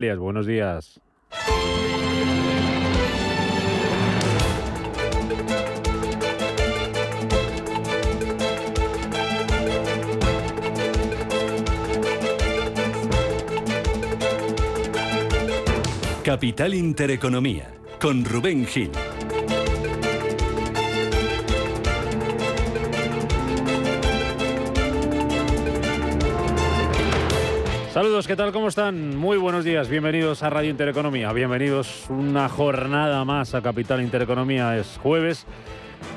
Buenos días. Capital Intereconomía, con Rubén Gil. ¿Qué tal? ¿Cómo están? Muy buenos días, bienvenidos a Radio Intereconomía, bienvenidos una jornada más a Capital Intereconomía. Es jueves,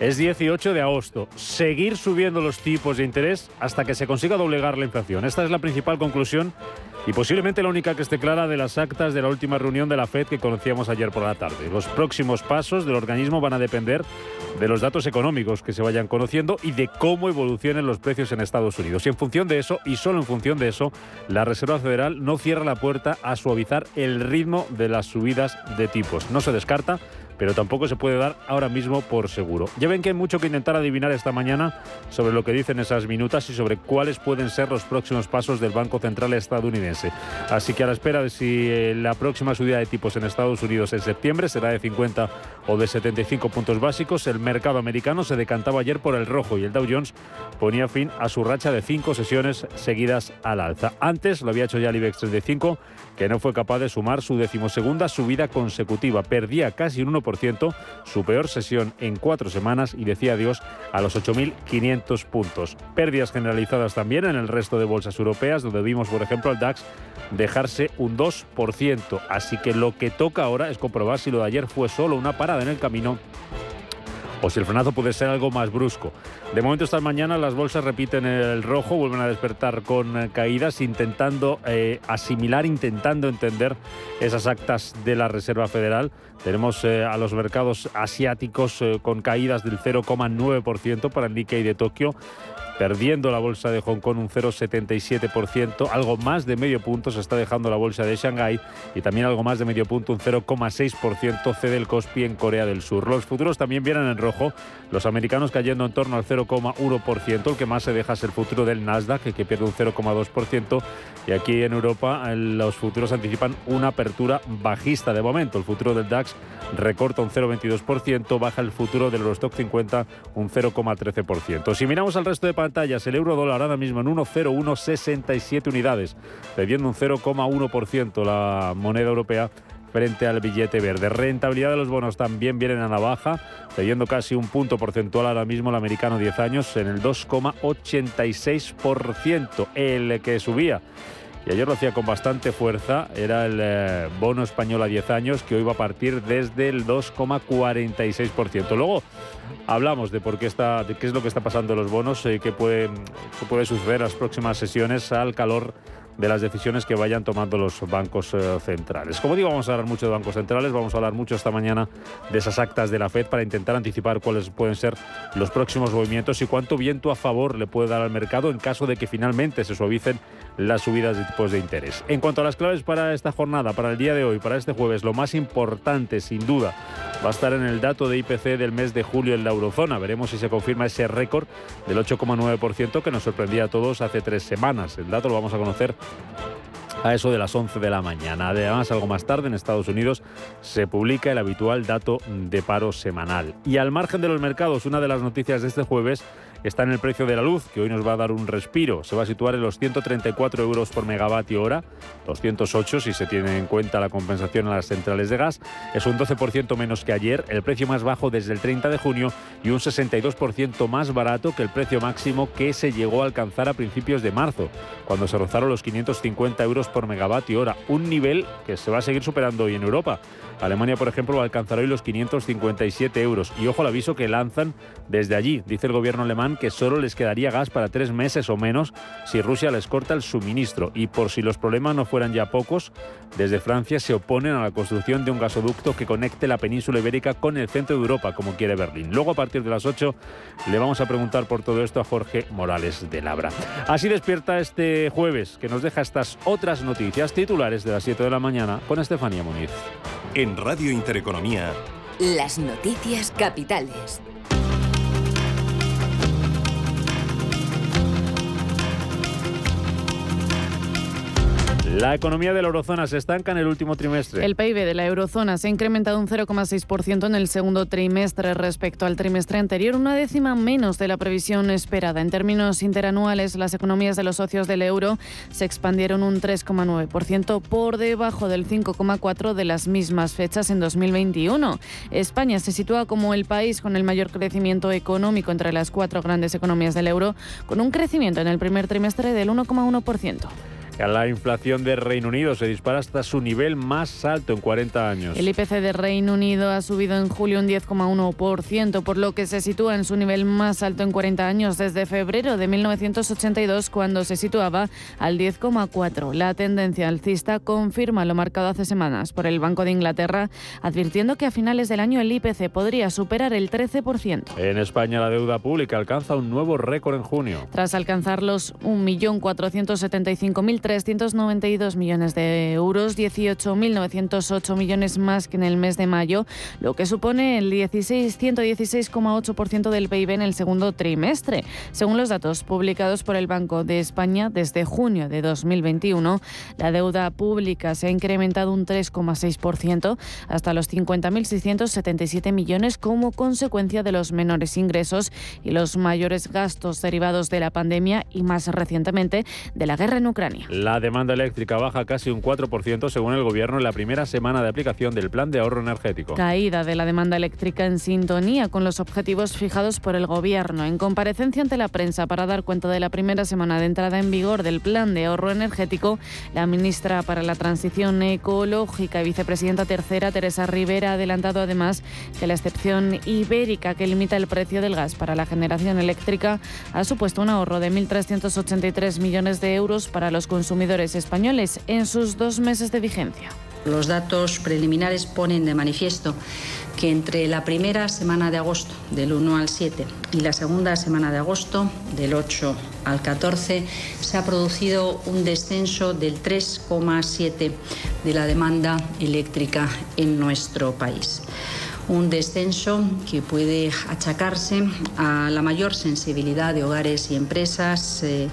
es 18 de agosto. Seguir subiendo los tipos de interés hasta que se consiga doblegar la inflación. Esta es la principal conclusión y posiblemente la única que esté clara de las actas de la última reunión de la FED que conocíamos ayer por la tarde. Los próximos pasos del organismo van a depender de los datos económicos que se vayan conociendo y de cómo evolucionen los precios en Estados Unidos. Y en función de eso, y solo en función de eso, la Reserva Federal no cierra la puerta a suavizar el ritmo de las subidas de tipos. No se descarta pero tampoco se puede dar ahora mismo por seguro. Ya ven que hay mucho que intentar adivinar esta mañana sobre lo que dicen esas minutas y sobre cuáles pueden ser los próximos pasos del Banco Central estadounidense. Así que a la espera de si eh, la próxima subida de tipos en Estados Unidos en septiembre será de 50 o de 75 puntos básicos, el mercado americano se decantaba ayer por el rojo y el Dow Jones ponía fin a su racha de cinco sesiones seguidas al alza. Antes lo había hecho ya el IBEX 35, que no fue capaz de sumar su decimosegunda subida consecutiva. Perdía casi un 1% su peor sesión en cuatro semanas y decía adiós a los 8.500 puntos. Pérdidas generalizadas también en el resto de bolsas europeas, donde vimos, por ejemplo, al DAX dejarse un 2%. Así que lo que toca ahora es comprobar si lo de ayer fue solo una parada en el camino o si el frenazo puede ser algo más brusco. De momento esta mañana las bolsas repiten el rojo, vuelven a despertar con eh, caídas, intentando eh, asimilar, intentando entender esas actas de la Reserva Federal. Tenemos eh, a los mercados asiáticos con caídas del 0,9% para el Nikkei de Tokio perdiendo la bolsa de Hong Kong un 0,77%, algo más de medio punto se está dejando la bolsa de Shanghái y también algo más de medio punto, un 0,6% cede el Kospi en Corea del Sur. Los futuros también vienen en rojo, los americanos cayendo en torno al 0,1%, el que más se deja es el futuro del Nasdaq, que pierde un 0,2%, y aquí en Europa los futuros anticipan una apertura bajista de momento. El futuro del DAX recorta un 0,22%, baja el futuro del Eurostock 50 un 0,13%. Si miramos al resto de el euro dólar ahora mismo en 1,0167 unidades, perdiendo un 0,1% la moneda europea frente al billete verde. Rentabilidad de los bonos también vienen a la baja, cediendo casi un punto porcentual ahora mismo el americano 10 años en el 2,86%, el que subía y ayer lo hacía con bastante fuerza, era el eh, bono español a 10 años que hoy va a partir desde el 2,46%. Luego hablamos de por qué está, de qué es lo que está pasando en los bonos y qué puede, puede suceder en las próximas sesiones al calor de las decisiones que vayan tomando los bancos eh, centrales. Como digo, vamos a hablar mucho de bancos centrales, vamos a hablar mucho esta mañana de esas actas de la Fed para intentar anticipar cuáles pueden ser los próximos movimientos y cuánto viento a favor le puede dar al mercado en caso de que finalmente se suavicen las subidas de tipos de interés. En cuanto a las claves para esta jornada, para el día de hoy, para este jueves, lo más importante, sin duda, va a estar en el dato de IPC del mes de julio en la eurozona. Veremos si se confirma ese récord del 8,9% que nos sorprendía a todos hace tres semanas. El dato lo vamos a conocer a eso de las 11 de la mañana. Además, algo más tarde en Estados Unidos se publica el habitual dato de paro semanal. Y al margen de los mercados, una de las noticias de este jueves está en el precio de la luz, que hoy nos va a dar un respiro. Se va a situar en los 134 euros por megavatio hora, 208 si se tiene en cuenta la compensación a las centrales de gas. Es un 12% menos que ayer, el precio más bajo desde el 30 de junio y un 62% más barato que el precio máximo que se llegó a alcanzar a principios de marzo, cuando se rozaron los 550 euros por megavatio hora, un nivel que se va a seguir superando hoy en Europa. Alemania, por ejemplo, va a alcanzar hoy los 557 euros. Y ojo al aviso que lanzan desde allí. Dice el gobierno alemán que solo les quedaría gas para tres meses o menos si Rusia les corta el suministro. Y por si los problemas no fueran ya pocos, desde Francia se oponen a la construcción de un gasoducto que conecte la península ibérica con el centro de Europa, como quiere Berlín. Luego, a partir de las 8, le vamos a preguntar por todo esto a Jorge Morales de Labra. Así despierta este jueves, que nos deja estas otras noticias titulares de las 7 de la mañana con Estefanía Muniz. En Radio Intereconomía. Las noticias capitales. La economía de la eurozona se estanca en el último trimestre. El PIB de la eurozona se ha incrementado un 0,6% en el segundo trimestre respecto al trimestre anterior, una décima menos de la previsión esperada. En términos interanuales, las economías de los socios del euro se expandieron un 3,9% por debajo del 5,4% de las mismas fechas en 2021. España se sitúa como el país con el mayor crecimiento económico entre las cuatro grandes economías del euro, con un crecimiento en el primer trimestre del 1,1%. La inflación de Reino Unido se dispara hasta su nivel más alto en 40 años. El IPC de Reino Unido ha subido en julio un 10,1%, por lo que se sitúa en su nivel más alto en 40 años desde febrero de 1982, cuando se situaba al 10,4%. La tendencia alcista confirma lo marcado hace semanas por el Banco de Inglaterra, advirtiendo que a finales del año el IPC podría superar el 13%. En España la deuda pública alcanza un nuevo récord en junio. Tras alcanzar los 1.475.000 392 millones de euros, 18.908 millones más que en el mes de mayo, lo que supone el 16, 116,8% del PIB en el segundo trimestre. Según los datos publicados por el Banco de España, desde junio de 2021, la deuda pública se ha incrementado un 3,6% hasta los 50.677 millones como consecuencia de los menores ingresos y los mayores gastos derivados de la pandemia y más recientemente de la guerra en Ucrania. La demanda eléctrica baja casi un 4% según el Gobierno en la primera semana de aplicación del Plan de Ahorro Energético. Caída de la demanda eléctrica en sintonía con los objetivos fijados por el Gobierno. En comparecencia ante la prensa para dar cuenta de la primera semana de entrada en vigor del Plan de Ahorro Energético, la ministra para la Transición Ecológica y vicepresidenta tercera, Teresa Rivera, ha adelantado además que la excepción ibérica que limita el precio del gas para la generación eléctrica ha supuesto un ahorro de 1.383 millones de euros para los consumidores consumidores españoles en sus dos meses de vigencia. Los datos preliminares ponen de manifiesto que entre la primera semana de agosto, del 1 al 7, y la segunda semana de agosto, del 8 al 14, se ha producido un descenso del 3,7 de la demanda eléctrica en nuestro país un descenso que puede achacarse a la mayor sensibilidad de hogares y empresas eh,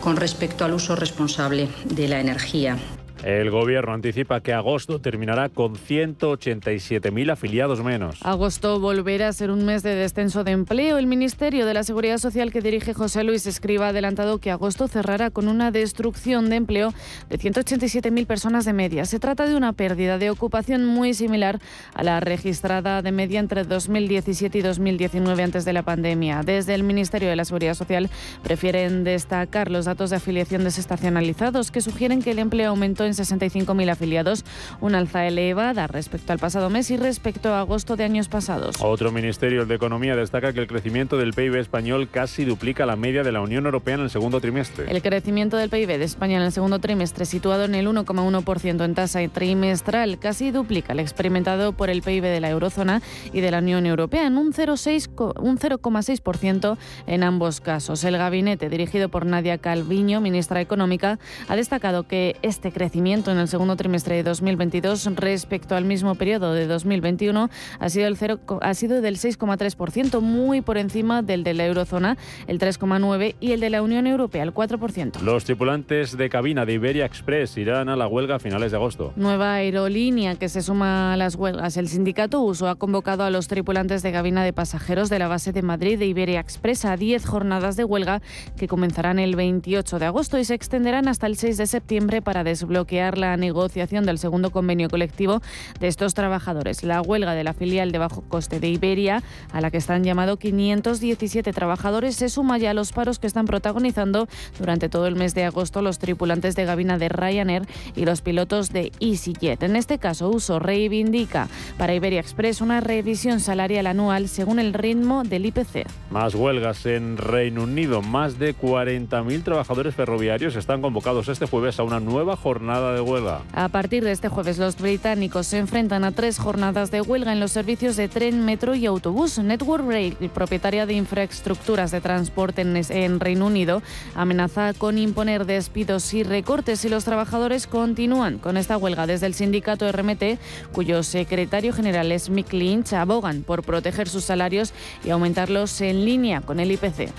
con respecto al uso responsable de la energía. El gobierno anticipa que agosto terminará con 187.000 afiliados menos. Agosto volverá a ser un mes de descenso de empleo. El Ministerio de la Seguridad Social que dirige José Luis Escriba ha adelantado que agosto cerrará con una destrucción de empleo de 187.000 personas de media. Se trata de una pérdida de ocupación muy similar a la registrada de media entre 2017 y 2019 antes de la pandemia. Desde el Ministerio de la Seguridad Social prefieren destacar los datos de afiliación desestacionalizados que sugieren que el empleo aumentó en 65.000 afiliados, una alza elevada respecto al pasado mes y respecto a agosto de años pasados. Otro ministerio de Economía destaca que el crecimiento del PIB español casi duplica la media de la Unión Europea en el segundo trimestre. El crecimiento del PIB de España en el segundo trimestre, situado en el 1,1% en tasa trimestral, casi duplica el experimentado por el PIB de la eurozona y de la Unión Europea en un 0,6% en ambos casos. El gabinete, dirigido por Nadia Calviño, ministra económica, ha destacado que este crecimiento en el segundo trimestre de 2022 respecto al mismo periodo de 2021 ha sido, el cero, ha sido del 6,3%, muy por encima del de la eurozona, el 3,9%, y el de la Unión Europea, el 4%. Los tripulantes de cabina de Iberia Express irán a la huelga a finales de agosto. Nueva aerolínea que se suma a las huelgas. El sindicato Uso ha convocado a los tripulantes de cabina de pasajeros de la base de Madrid de Iberia Express a 10 jornadas de huelga que comenzarán el 28 de agosto y se extenderán hasta el 6 de septiembre para desbloquear la negociación del segundo convenio colectivo de estos trabajadores. La huelga de la filial de bajo coste de Iberia, a la que están llamados 517 trabajadores, se suma ya a los paros que están protagonizando durante todo el mes de agosto los tripulantes de gabina de Ryanair y los pilotos de EasyJet. En este caso, Uso reivindica para Iberia Express una revisión salarial anual según el ritmo del IPC. Más huelgas en Reino Unido. Más de 40.000 trabajadores ferroviarios están convocados este jueves a una nueva jornada de huelga. A partir de este jueves, los británicos se enfrentan a tres jornadas de huelga en los servicios de tren, metro y autobús. Network Rail, propietaria de infraestructuras de transporte en, Reino Unido, amenaza con imponer despidos y recortes si los trabajadores continúan con esta huelga. Desde el sindicato RMT, cuyo secretario general es Mick Lynch, abogan por proteger sus salarios y aumentarlos en línea con el IPC.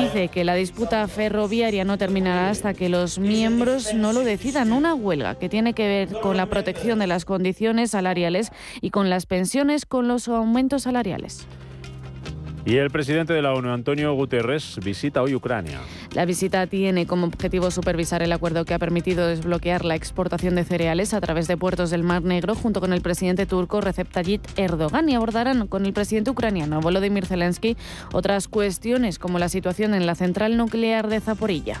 Dice que la disputa ferroviaria no terminará hasta que los miembros no lo decidan. Una huelga que tiene que ver con la protección de las condiciones salariales y con las pensiones con los aumentos salariales. Y el presidente de la ONU, Antonio Guterres, visita hoy Ucrania. La visita tiene como objetivo supervisar el acuerdo que ha permitido desbloquear la exportación de cereales a través de puertos del Mar Negro junto con el presidente turco Recep Tayyip Erdogan y abordarán con el presidente ucraniano Volodymyr Zelensky otras cuestiones como la situación en la central nuclear de Zaporilla.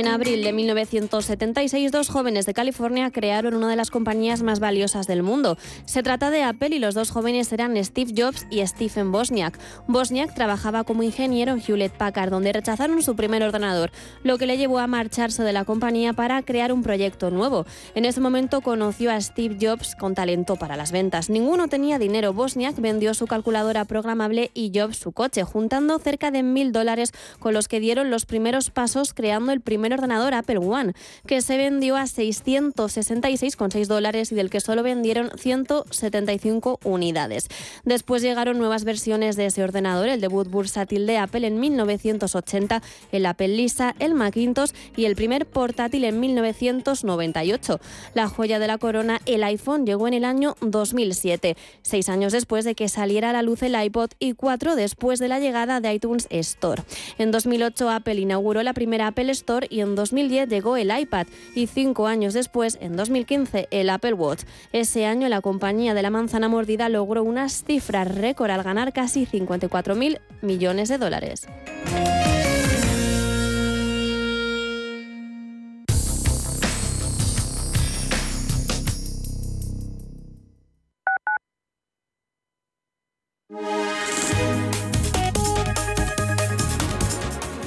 En abril de 1976, dos jóvenes de California crearon una de las compañías más valiosas del mundo. Se trata de Apple y los dos jóvenes eran Steve Jobs y Stephen Bosniak. Bosniak trabajaba como ingeniero en Hewlett Packard, donde rechazaron su primer ordenador, lo que le llevó a marcharse de la compañía para crear un proyecto nuevo. En ese momento conoció a Steve Jobs con talento para las ventas. Ninguno tenía dinero. Bosniak vendió su calculadora programable y Jobs su coche, juntando cerca de mil dólares con los que dieron los primeros pasos creando el primer ordenador Apple One, que se vendió a 666,6 dólares y del que solo vendieron 175 unidades. Después llegaron nuevas versiones de ese ordenador, el debut bursátil de Apple en 1980, el Apple Lisa, el Macintosh y el primer portátil en 1998. La joya de la corona, el iPhone, llegó en el año 2007, seis años después de que saliera a la luz el iPod y cuatro después de la llegada de iTunes Store. En 2008 Apple inauguró la primera Apple Store y en 2010 llegó el iPad y cinco años después, en 2015, el Apple Watch. Ese año la compañía de la manzana mordida logró unas cifras récord al ganar casi 54.000 millones de dólares.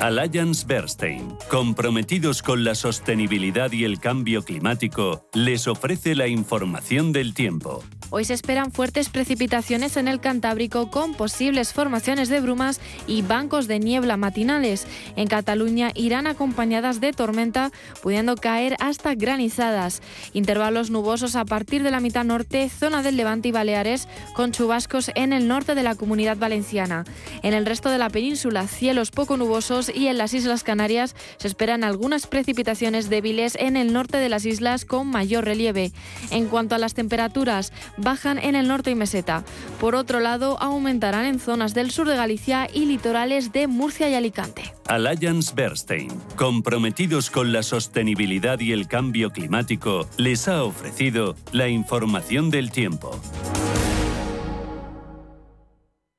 Alliance Bernstein, comprometidos con la sostenibilidad y el cambio climático, les ofrece la información del tiempo. Hoy se esperan fuertes precipitaciones en el Cantábrico con posibles formaciones de brumas y bancos de niebla matinales. En Cataluña irán acompañadas de tormenta, pudiendo caer hasta granizadas. Intervalos nubosos a partir de la mitad norte, zona del Levante y Baleares, con chubascos en el norte de la comunidad valenciana. En el resto de la península, cielos poco nubosos y en las Islas Canarias se esperan algunas precipitaciones débiles en el norte de las islas con mayor relieve. En cuanto a las temperaturas, bajan en el norte y meseta. Por otro lado, aumentarán en zonas del sur de Galicia y litorales de Murcia y Alicante. Alliance Bernstein, comprometidos con la sostenibilidad y el cambio climático, les ha ofrecido la información del tiempo.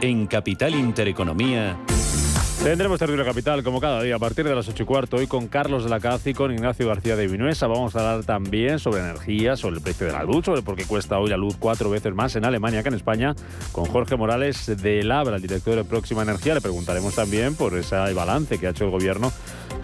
En Capital Intereconomía. Tendremos Territorio Capital como cada día a partir de las 8 y cuarto, hoy con Carlos de la Caz y con Ignacio García de Vinuesa. Vamos a hablar también sobre energía, sobre el precio de la luz, sobre por qué cuesta hoy la luz cuatro veces más en Alemania que en España, con Jorge Morales de Labra, el director de Próxima Energía. Le preguntaremos también por ese balance que ha hecho el gobierno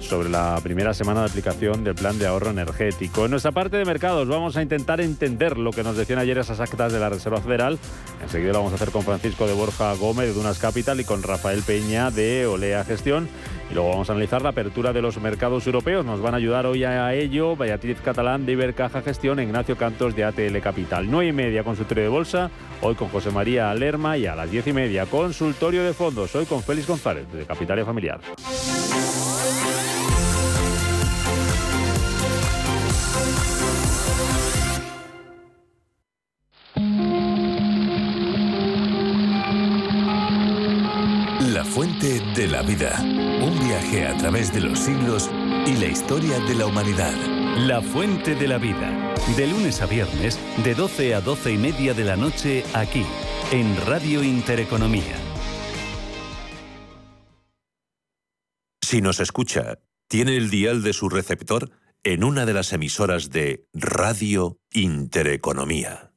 sobre la primera semana de aplicación del plan de ahorro energético. En nuestra parte de mercados vamos a intentar entender lo que nos decían ayer esas actas de la Reserva Federal. Enseguida lo vamos a hacer con Francisco de Borja Gómez de Dunas Capital y con Rafael Peña de Olea Gestión. Y luego vamos a analizar la apertura de los mercados europeos. Nos van a ayudar hoy a ello Beatriz Catalán de Ibercaja Gestión, Ignacio Cantos de ATL Capital. 9 y media consultorio de bolsa, hoy con José María Lerma y a las 10 y media consultorio de fondos, hoy con Félix González de Capitalia Familiar. Fuente de la vida. Un viaje a través de los siglos y la historia de la humanidad. La fuente de la vida. De lunes a viernes, de 12 a 12 y media de la noche, aquí, en Radio Intereconomía. Si nos escucha, tiene el dial de su receptor en una de las emisoras de Radio Intereconomía.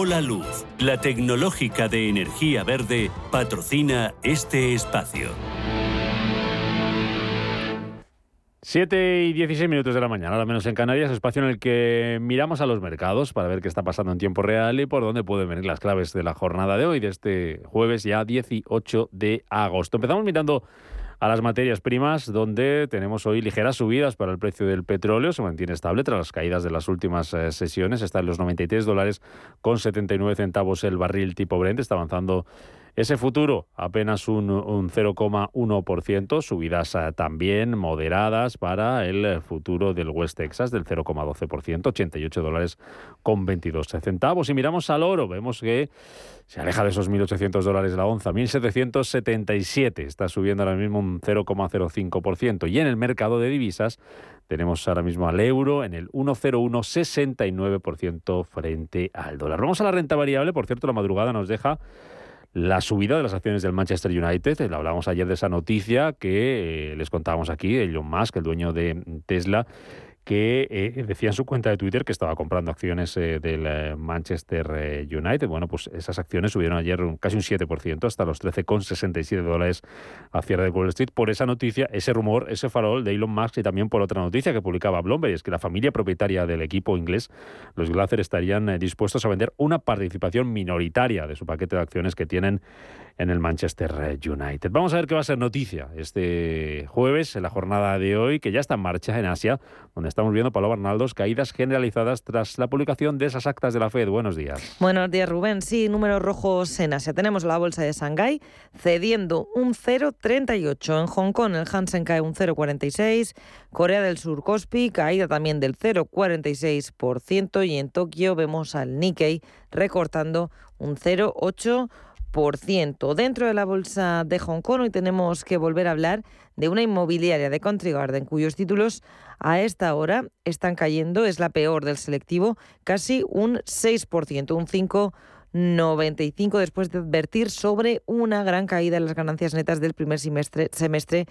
Hola Luz, la tecnológica de energía verde, patrocina este espacio. 7 y 16 minutos de la mañana, ahora menos en Canarias, espacio en el que miramos a los mercados para ver qué está pasando en tiempo real y por dónde pueden venir las claves de la jornada de hoy, de este jueves ya 18 de agosto. Empezamos mirando a las materias primas, donde tenemos hoy ligeras subidas para el precio del petróleo, se mantiene estable tras las caídas de las últimas eh, sesiones, está en los 93 dólares con 79 centavos el barril tipo Brent, está avanzando ese futuro apenas un, 0,1%, subidas eh, también moderadas para el futuro del West Texas del 0,12%, 88 dólares con 22 centavos. Y miramos al oro, vemos que se aleja de esos 1.800 dólares la onza, 1.777, está subiendo ahora mismo un 0,05%. Y en el mercado de divisas tenemos ahora mismo al euro en el 1,0169% frente al dólar. Vamos a la renta variable, por cierto, la madrugada nos deja la subida de las acciones del Manchester United. Eh, hablábamos ayer de esa noticia que eh, les contábamos aquí, Elon Musk, el dueño de Tesla, que eh, decía en su cuenta de Twitter que estaba comprando acciones eh, del eh, Manchester United. Bueno, pues esas acciones subieron ayer casi un 7%, hasta los 13,67 dólares a cierre de Wall Street, por esa noticia, ese rumor, ese farol de Elon Musk y también por otra noticia que publicaba Bloomberg, es que la familia propietaria del equipo inglés, los Glazer, estarían dispuestos a vender una participación minoritaria de su paquete de acciones que tienen en el Manchester United. Vamos a ver qué va a ser noticia este jueves, en la jornada de hoy, que ya está en marcha en Asia, donde estamos viendo, Pablo Bernaldos, caídas generalizadas tras la publicación de esas actas de la Fed. Buenos días. Buenos días, Rubén. Sí, números rojos en Asia. Tenemos la bolsa de Shanghái cediendo un 0,38. En Hong Kong el Hansen cae un 0,46. Corea del Sur, Kospi, caída también del 0,46%. Y en Tokio vemos al Nikkei recortando un 0,8%. Dentro de la bolsa de Hong Kong hoy tenemos que volver a hablar de una inmobiliaria de Country Garden cuyos títulos a esta hora están cayendo, es la peor del selectivo, casi un 6%, un 5,95 después de advertir sobre una gran caída en las ganancias netas del primer semestre, semestre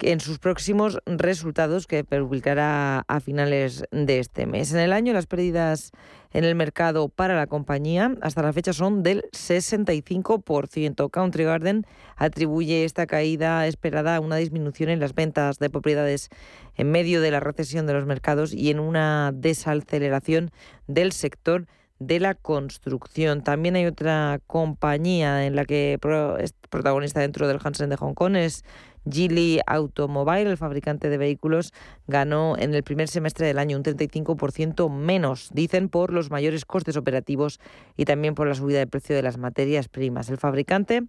en sus próximos resultados que publicará a finales de este mes. En el año las pérdidas en el mercado para la compañía hasta la fecha son del 65%. Country Garden atribuye esta caída esperada a una disminución en las ventas de propiedades en medio de la recesión de los mercados y en una desaceleración del sector de la construcción. También hay otra compañía en la que es protagonista dentro del Hansen de Hong Kong, es Geely Automobile, el fabricante de vehículos, ganó en el primer semestre del año un 35% menos, dicen, por los mayores costes operativos y también por la subida de precio de las materias primas. El fabricante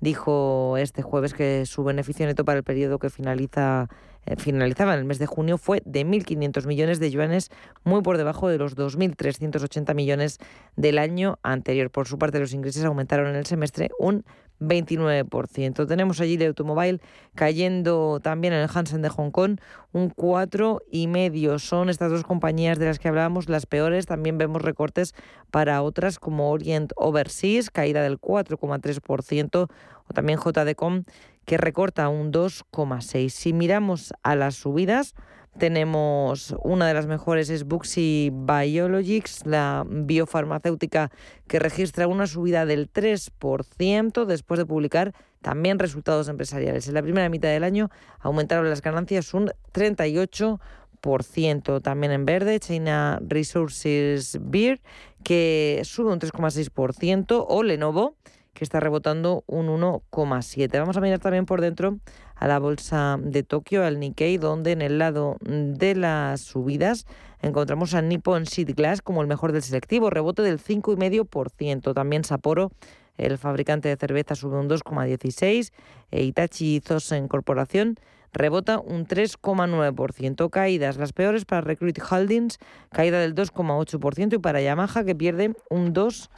dijo este jueves que su beneficio neto para el periodo que finaliza eh, finalizaba en el mes de junio fue de 1.500 millones de yuanes, muy por debajo de los 2.380 millones del año anterior. Por su parte, los ingresos aumentaron en el semestre un 29%. Tenemos allí el automóvil cayendo también en el Hansen de Hong Kong un 4,5%. Son estas dos compañías de las que hablábamos las peores. También vemos recortes para otras como Orient Overseas, caída del 4,3%, o también JDCom, que recorta un 2,6%. Si miramos a las subidas, tenemos una de las mejores es Buxi Biologics, la biofarmacéutica que registra una subida del 3% después de publicar también resultados empresariales. En la primera mitad del año aumentaron las ganancias un 38%. También en verde, China Resources Beer, que sube un 3,6%, o Lenovo, que está rebotando un 1,7. Vamos a mirar también por dentro a la bolsa de Tokio, al Nikkei, donde en el lado de las subidas encontramos a Nippon Seed Glass como el mejor del selectivo, rebote del 5,5%. También Sapporo, el fabricante de cerveza, sube un 2,16%. E Itachi Zosen Corporación rebota un 3,9%. Caídas las peores para Recruit Holdings, caída del 2,8% y para Yamaha que pierde un 2%.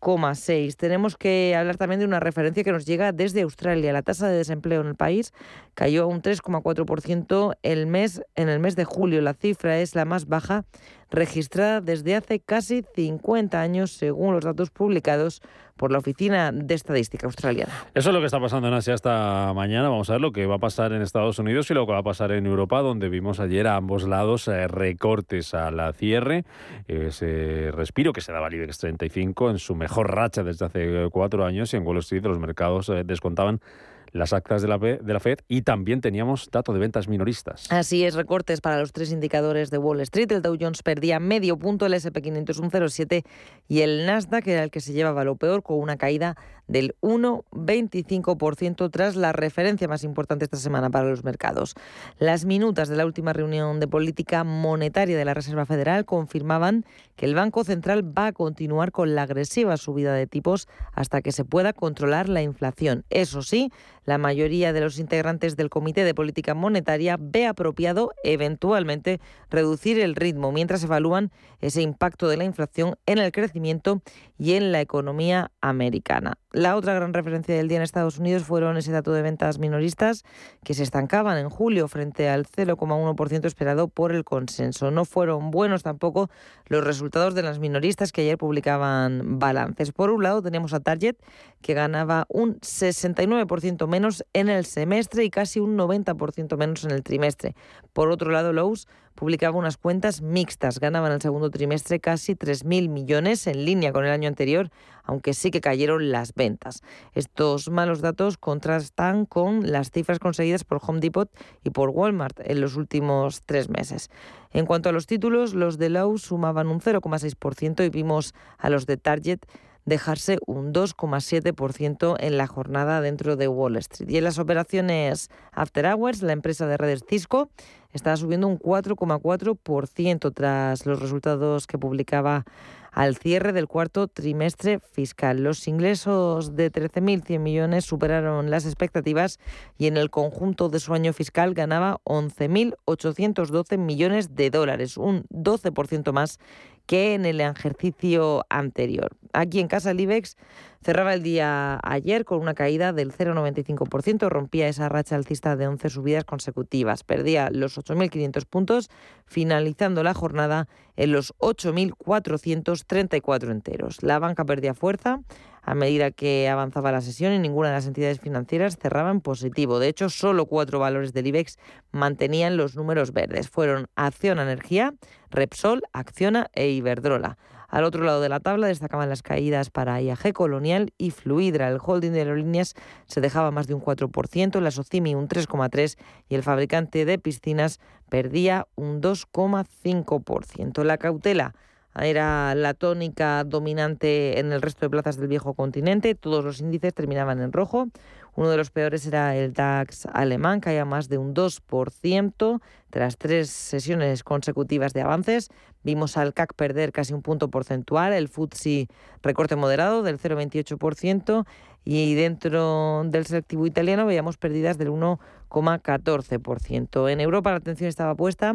6. Tenemos que hablar también de una referencia que nos llega desde Australia. La tasa de desempleo en el país cayó a un 3,4% el mes, en el mes de julio. La cifra es la más baja registrada desde hace casi 50 años, según los datos publicados por la Oficina de Estadística Australiana. Eso es lo que está pasando en Asia esta mañana. Vamos a ver lo que va a pasar en Estados Unidos y lo que va a pasar en Europa, donde vimos ayer a ambos lados eh, recortes a la cierre. Ese respiro que se daba al IBEX 35 en su mejor racha desde hace cuatro años y en Wall Street los mercados eh, descontaban las actas de la, de la Fed y también teníamos dato de ventas minoristas. Así es, recortes para los tres indicadores de Wall Street. El Dow Jones perdía medio punto, el SP500 un 0,7 y el Nasdaq era el que se llevaba lo peor con una caída del 1,25% tras la referencia más importante esta semana para los mercados. Las minutas de la última reunión de política monetaria de la Reserva Federal confirmaban que el Banco Central va a continuar con la agresiva subida de tipos hasta que se pueda controlar la inflación. Eso sí, la mayoría de los integrantes del Comité de Política Monetaria ve apropiado eventualmente reducir el ritmo mientras evalúan ese impacto de la inflación en el crecimiento y en la economía americana. La otra gran referencia del día en Estados Unidos fueron ese dato de ventas minoristas que se estancaban en julio frente al 0,1% esperado por el consenso. No fueron buenos tampoco los resultados de las minoristas que ayer publicaban balances. Por un lado tenemos a Target que ganaba un 69% menos en el semestre y casi un 90% menos en el trimestre. Por otro lado, Lowe's publicaba unas cuentas mixtas. Ganaban el segundo trimestre casi 3.000 millones en línea con el año anterior, aunque sí que cayeron las ventas. Estos malos datos contrastan con las cifras conseguidas por Home Depot y por Walmart en los últimos tres meses. En cuanto a los títulos, los de Lowe's sumaban un 0,6% y vimos a los de Target dejarse un 2,7% en la jornada dentro de Wall Street. Y en las operaciones After Hours, la empresa de redes Cisco está subiendo un 4,4% tras los resultados que publicaba al cierre del cuarto trimestre fiscal. Los ingresos de 13.100 millones superaron las expectativas y en el conjunto de su año fiscal ganaba 11.812 millones de dólares, un 12% más que en el ejercicio anterior. Aquí en casa el IBEX cerraba el día ayer con una caída del 0,95%, rompía esa racha alcista de 11 subidas consecutivas, perdía los 8.500 puntos, finalizando la jornada en los 8.434 enteros. La banca perdía fuerza a medida que avanzaba la sesión y ninguna de las entidades financieras cerraba en positivo. De hecho, solo cuatro valores del IBEX mantenían los números verdes. Fueron Acción Energía, Repsol, Acciona e Iberdrola. Al otro lado de la tabla destacaban las caídas para IAG, Colonial y Fluidra. El holding de aerolíneas se dejaba más de un 4%, la Socimi un 3,3% y el fabricante de piscinas perdía un 2,5%. La cautela era la tónica dominante en el resto de plazas del viejo continente. Todos los índices terminaban en rojo. Uno de los peores era el DAX alemán, caía más de un 2% tras tres sesiones consecutivas de avances. Vimos al CAC perder casi un punto porcentual, el FTSE recorte moderado del 0,28% y dentro del selectivo italiano veíamos pérdidas del 1,14%. En Europa la atención estaba puesta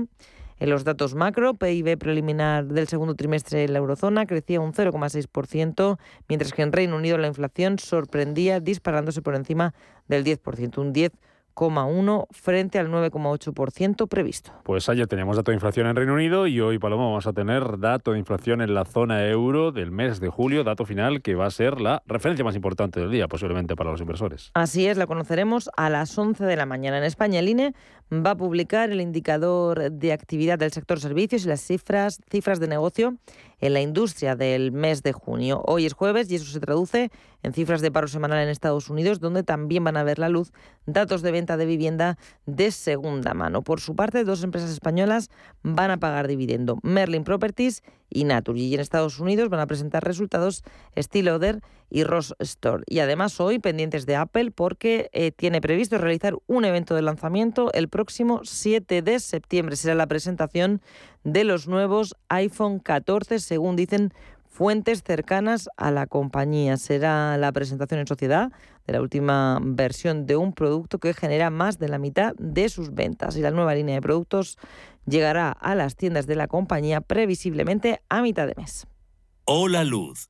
en los datos macro, PIB preliminar del segundo trimestre en la eurozona crecía un 0,6%, mientras que en Reino Unido la inflación sorprendía disparándose por encima del 10%, un 10 1 frente al 9,8% previsto. Pues ayer teníamos dato de inflación en Reino Unido y hoy, Paloma, vamos a tener dato de inflación en la zona euro del mes de julio, dato final que va a ser la referencia más importante del día, posiblemente para los inversores. Así es, la conoceremos a las 11 de la mañana. En España, el INE va a publicar el indicador de actividad del sector servicios y las cifras, cifras de negocio en la industria del mes de junio. Hoy es jueves y eso se traduce en cifras de paro semanal en Estados Unidos, donde también van a ver la luz datos de venta de vivienda de segunda mano. Por su parte, dos empresas españolas van a pagar dividendo, Merlin Properties y. Y en Estados Unidos van a presentar resultados Oder y Ross Store. Y además hoy pendientes de Apple porque eh, tiene previsto realizar un evento de lanzamiento el próximo 7 de septiembre. Será la presentación de los nuevos iPhone 14, según dicen fuentes cercanas a la compañía. Será la presentación en sociedad de la última versión de un producto que genera más de la mitad de sus ventas. Y la nueva línea de productos llegará a las tiendas de la compañía previsiblemente a mitad de mes. Hola Luz,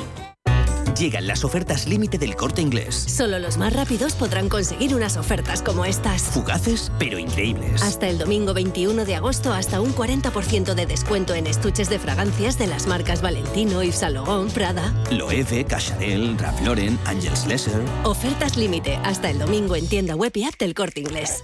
Llegan las ofertas límite del corte inglés. Solo los más rápidos podrán conseguir unas ofertas como estas. Fugaces, pero increíbles. Hasta el domingo 21 de agosto, hasta un 40% de descuento en estuches de fragancias de las marcas Valentino, Yves Saint Laurent, Prada. Loewe, Cacharel, Ralph Lauren, Angels Lesser. Ofertas límite hasta el domingo en tienda web y app del corte inglés.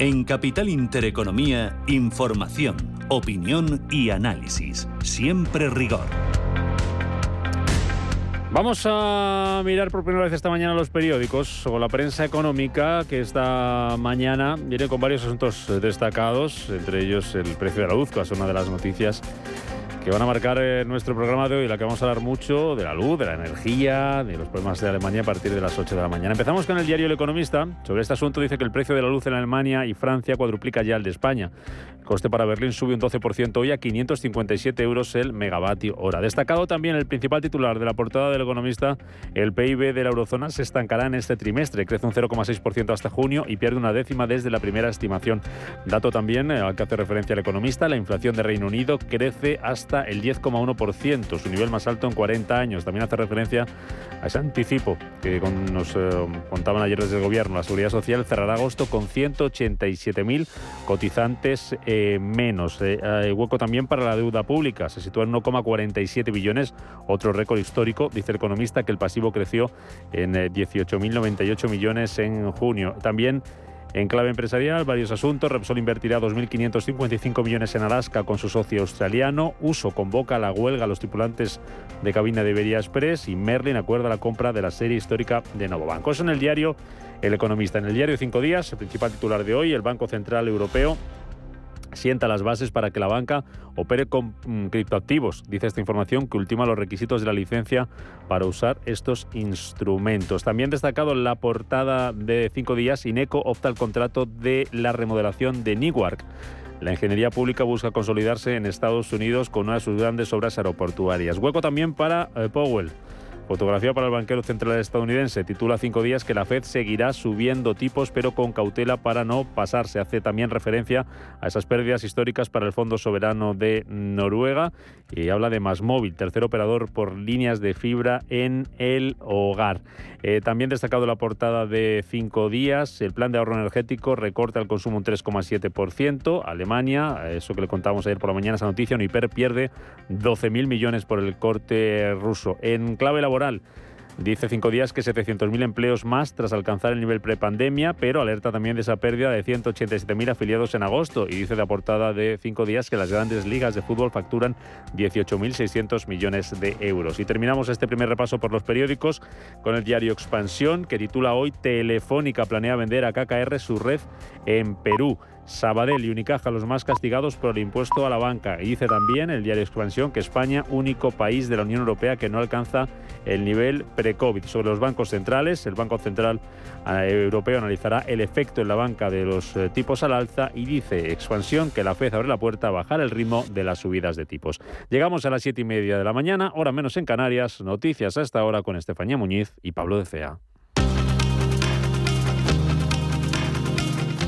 En Capital Intereconomía, información, opinión y análisis. Siempre rigor. Vamos a mirar por primera vez esta mañana los periódicos o la prensa económica que esta mañana viene con varios asuntos destacados, entre ellos el precio de la luz, que es una de las noticias que van a marcar eh, nuestro programa de hoy, la que vamos a hablar mucho de la luz, de la energía, de los problemas de Alemania a partir de las 8 de la mañana. Empezamos con el diario El Economista. Sobre este asunto dice que el precio de la luz en Alemania y Francia cuadruplica ya el de España. El coste para Berlín sube un 12% hoy a 557 euros el megavatio hora. Destacado también el principal titular de la portada del Economista, el PIB de la eurozona se estancará en este trimestre, crece un 0,6% hasta junio y pierde una décima desde la primera estimación. Dato también eh, al que hace referencia el Economista, la inflación de Reino Unido crece hasta el 10,1%, su nivel más alto en 40 años. También hace referencia a ese anticipo que nos eh, contaban ayer desde el Gobierno. La Seguridad Social cerrará agosto con 187.000 cotizantes eh, menos. Eh, hay hueco también para la deuda pública. Se sitúa en 1,47 billones, otro récord histórico. Dice el economista que el pasivo creció en 18.098 millones en junio. También en clave empresarial, varios asuntos. Repsol invertirá 2.555 millones en Alaska con su socio australiano. Uso convoca la huelga a los tripulantes de cabina de Iberia Express y Merlin acuerda la compra de la serie histórica de Novobanco. Eso en el diario El Economista. En el diario Cinco Días, el principal titular de hoy, el Banco Central Europeo sienta las bases para que la banca opere con mm, criptoactivos. Dice esta información que ultima los requisitos de la licencia para usar estos instrumentos. También destacado en la portada de cinco días, INECO opta al contrato de la remodelación de Newark. La ingeniería pública busca consolidarse en Estados Unidos con una de sus grandes obras aeroportuarias. Hueco también para eh, Powell. Fotografía para el banquero central estadounidense. Titula cinco días que la Fed seguirá subiendo tipos, pero con cautela para no pasarse. Hace también referencia a esas pérdidas históricas para el Fondo Soberano de Noruega y habla de Masmóvil, tercer operador por líneas de fibra en el hogar. Eh, también destacado la portada de cinco días, el plan de ahorro energético recorta el consumo un 3,7%. Alemania, eso que le contábamos ayer por la mañana, esa noticia, Uniper pierde 12.000 millones por el corte ruso. En clave laboral, Dice cinco días que 700.000 empleos más tras alcanzar el nivel prepandemia, pero alerta también de esa pérdida de 187.000 afiliados en agosto y dice de aportada de cinco días que las grandes ligas de fútbol facturan 18.600 millones de euros. Y terminamos este primer repaso por los periódicos con el diario Expansión que titula hoy Telefónica planea vender a KKR su red en Perú. Sabadell y Unicaja los más castigados por el impuesto a la banca. Y dice también el diario Expansión que España, único país de la Unión Europea que no alcanza el nivel pre-COVID. Sobre los bancos centrales, el Banco Central eh, Europeo analizará el efecto en la banca de los eh, tipos al alza y dice Expansión que la FED abre la puerta a bajar el ritmo de las subidas de tipos. Llegamos a las siete y media de la mañana, hora menos en Canarias. Noticias a esta hora con Estefanía Muñiz y Pablo de Cea.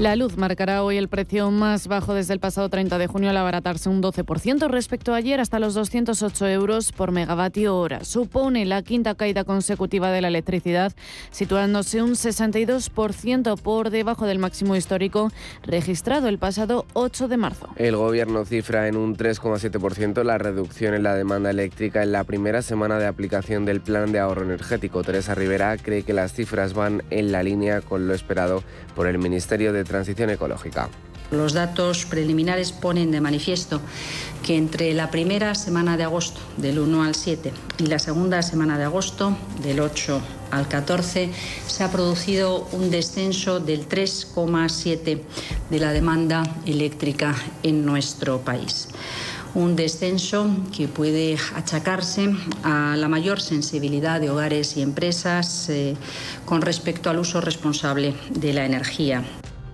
La luz marcará hoy el precio más bajo desde el pasado 30 de junio al abaratarse un 12% respecto a ayer hasta los 208 euros por megavatio hora. Supone la quinta caída consecutiva de la electricidad, situándose un 62% por debajo del máximo histórico registrado el pasado 8 de marzo. El gobierno cifra en un 3,7% la reducción en la demanda eléctrica en la primera semana de aplicación del plan de ahorro energético. Teresa Rivera cree que las cifras van en la línea con lo esperado por el Ministerio de Transición Ecológica. Los datos preliminares ponen de manifiesto que entre la primera semana de agosto, del 1 al 7, y la segunda semana de agosto, del 8 al 14, se ha producido un descenso del 3,7 de la demanda eléctrica en nuestro país un descenso que puede achacarse a la mayor sensibilidad de hogares y empresas eh, con respecto al uso responsable de la energía.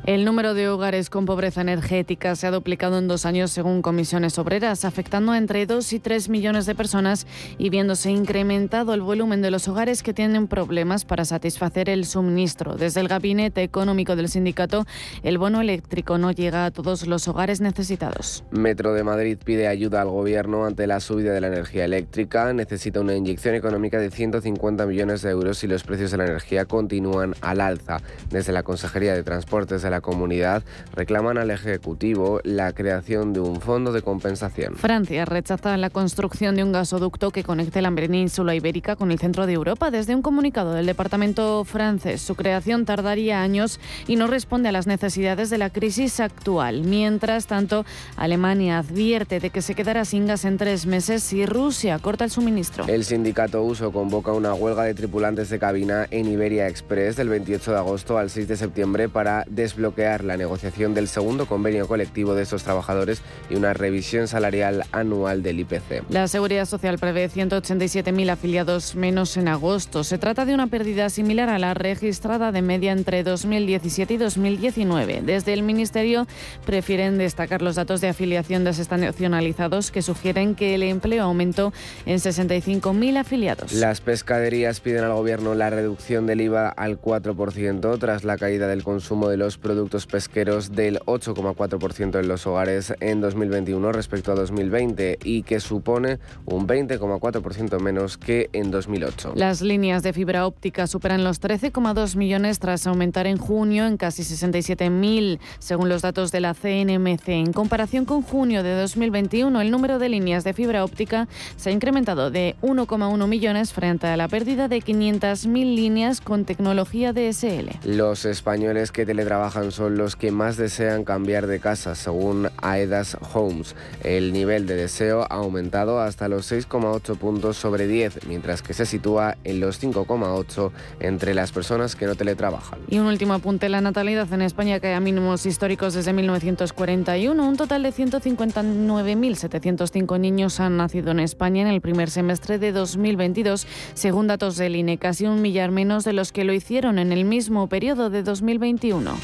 El número de hogares con pobreza energética se ha duplicado en dos años según comisiones obreras, afectando a entre 2 y 3 millones de personas y viéndose incrementado el volumen de los hogares que tienen problemas para satisfacer el suministro. Desde el gabinete económico del sindicato, el bono eléctrico no llega a todos los hogares necesitados. Metro de Madrid pide ayuda al gobierno ante la subida de la energía eléctrica. Necesita una inyección económica de 150 millones de euros si los precios de la energía continúan al alza. Desde la Consejería de Transportes de la comunidad reclaman al Ejecutivo la creación de un fondo de compensación. Francia rechaza la construcción de un gasoducto que conecte la península ibérica con el centro de Europa. Desde un comunicado del Departamento francés, su creación tardaría años y no responde a las necesidades de la crisis actual. Mientras tanto, Alemania advierte de que se quedará sin gas en tres meses si Rusia corta el suministro. El sindicato USO convoca una huelga de tripulantes de cabina en Iberia Express del 28 de agosto al 6 de septiembre para desbloquear bloquear la negociación del segundo convenio colectivo de estos trabajadores y una revisión salarial anual del IPC. La Seguridad Social prevé 187.000 afiliados menos en agosto. Se trata de una pérdida similar a la registrada de media entre 2017 y 2019. Desde el Ministerio prefieren destacar los datos de afiliación desestacionalizados que sugieren que el empleo aumentó en 65.000 afiliados. Las pescaderías piden al Gobierno la reducción del IVA al 4% tras la caída del consumo de los productos productos pesqueros del 8,4% en los hogares en 2021 respecto a 2020 y que supone un 20,4% menos que en 2008. Las líneas de fibra óptica superan los 13,2 millones tras aumentar en junio en casi 67.000, según los datos de la CNMC. En comparación con junio de 2021, el número de líneas de fibra óptica se ha incrementado de 1,1 millones frente a la pérdida de 500.000 líneas con tecnología DSL. Los españoles que teletrabajan son los que más desean cambiar de casa, según Aedas Homes. El nivel de deseo ha aumentado hasta los 6,8 puntos sobre 10, mientras que se sitúa en los 5,8 entre las personas que no teletrabajan. Y un último apunte, la natalidad en España cae a mínimos históricos desde 1941. Un total de 159.705 niños han nacido en España en el primer semestre de 2022, según datos del INE, casi un millar menos de los que lo hicieron en el mismo periodo de 2021.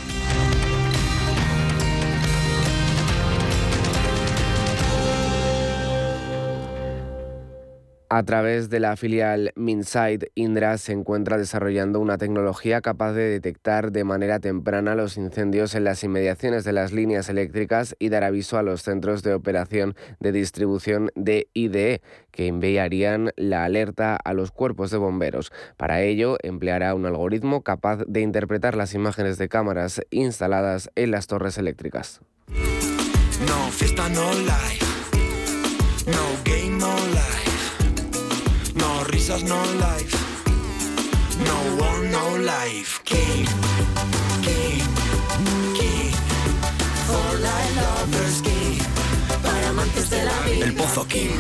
A través de la filial Minsight, Indra se encuentra desarrollando una tecnología capaz de detectar de manera temprana los incendios en las inmediaciones de las líneas eléctricas y dar aviso a los centros de operación de distribución de IDE, que enviarían la alerta a los cuerpos de bomberos. Para ello, empleará un algoritmo capaz de interpretar las imágenes de cámaras instaladas en las torres eléctricas. No, fiesta no No game, no. No risas, no life. No one, no life. King, king, king. For life lovers, king. Para amantes de la vida. El Pozo King.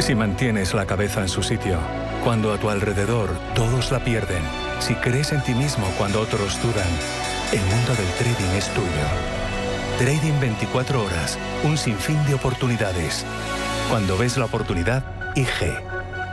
Si mantienes la cabeza en su sitio, cuando a tu alrededor todos la pierden, si crees en ti mismo cuando otros dudan, el mundo del trading es tuyo. Trading 24 horas, un sinfín de oportunidades. Cuando ves la oportunidad, IG.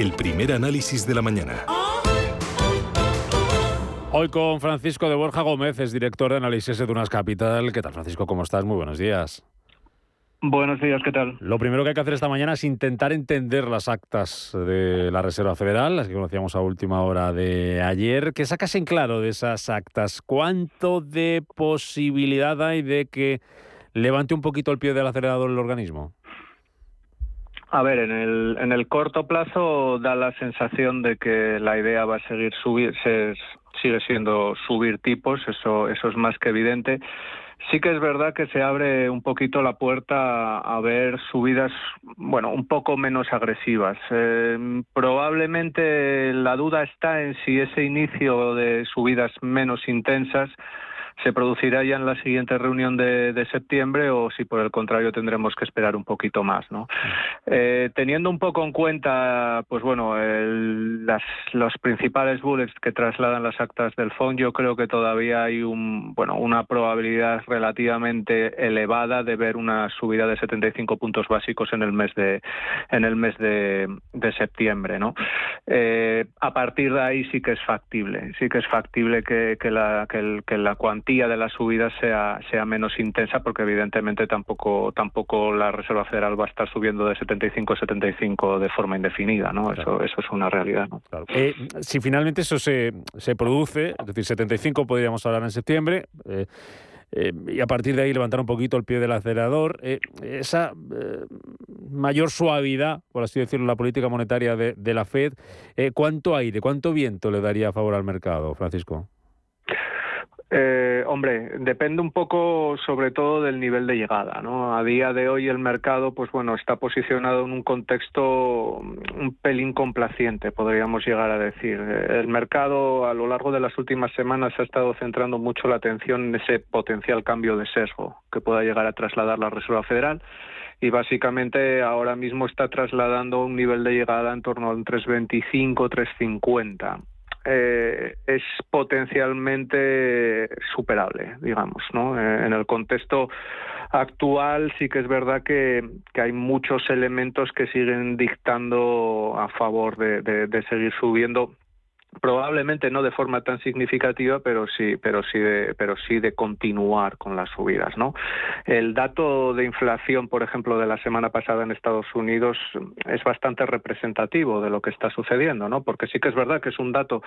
El primer análisis de la mañana. Hoy con Francisco de Borja Gómez, es director de análisis de Dunas Capital. ¿Qué tal, Francisco? ¿Cómo estás? Muy buenos días. Buenos días, ¿qué tal? Lo primero que hay que hacer esta mañana es intentar entender las actas de la Reserva Federal, las que conocíamos a última hora de ayer. Que sacas en claro de esas actas? ¿Cuánto de posibilidad hay de que levante un poquito el pie del acelerador el organismo? A ver, en el, en el corto plazo da la sensación de que la idea va a seguir subir, se- sigue siendo subir tipos, eso, eso es más que evidente. Sí que es verdad que se abre un poquito la puerta a ver subidas, bueno, un poco menos agresivas. Eh, probablemente la duda está en si ese inicio de subidas menos intensas se producirá ya en la siguiente reunión de, de septiembre o si por el contrario tendremos que esperar un poquito más, ¿no? Eh, teniendo un poco en cuenta, pues bueno, el- las, los principales bullets que trasladan las actas del FON, yo creo que todavía hay un, bueno, una probabilidad relativamente elevada de ver una subida de 75 puntos básicos en el mes de, en el mes de, de septiembre, ¿no? Eh, a partir de ahí sí que es factible, sí que es factible que, que la, que, el- que la cuantía de la subida sea, sea menos intensa, porque evidentemente tampoco, tampoco la Reserva Federal va a estar subiendo de 75 a 75 de forma indefinida, ¿no? Eso, eso es una realidad, ¿no? Eh, si finalmente eso se, se produce, es decir, 75 podríamos hablar en septiembre, eh, eh, y a partir de ahí levantar un poquito el pie del acelerador, eh, esa eh, mayor suavidad, por así decirlo, en la política monetaria de, de la Fed, ¿cuánto aire, cuánto viento le daría a favor al mercado, Francisco? Eh, hombre, depende un poco sobre todo del nivel de llegada, ¿no? A día de hoy el mercado, pues bueno, está posicionado en un contexto un pelín complaciente, podríamos llegar a decir. Eh, El mercado a lo largo de las últimas semanas ha estado centrando mucho la atención en ese potencial cambio de sesgo que pueda llegar a trasladar la Reserva Federal y básicamente ahora mismo está trasladando un nivel de llegada en torno a un 325, 350 eh, es potencialmente superable, digamos, ¿no? Eh, en el contexto actual sí que es verdad que, que hay muchos elementos que siguen dictando a favor de, de- de seguir subiendo probablemente no de forma tan significativa pero sí pero sí de pero sí de continuar con las subidas no el dato de inflación por ejemplo de la semana pasada en Estados Unidos es bastante representativo de lo que está sucediendo no porque sí que es verdad que es un dato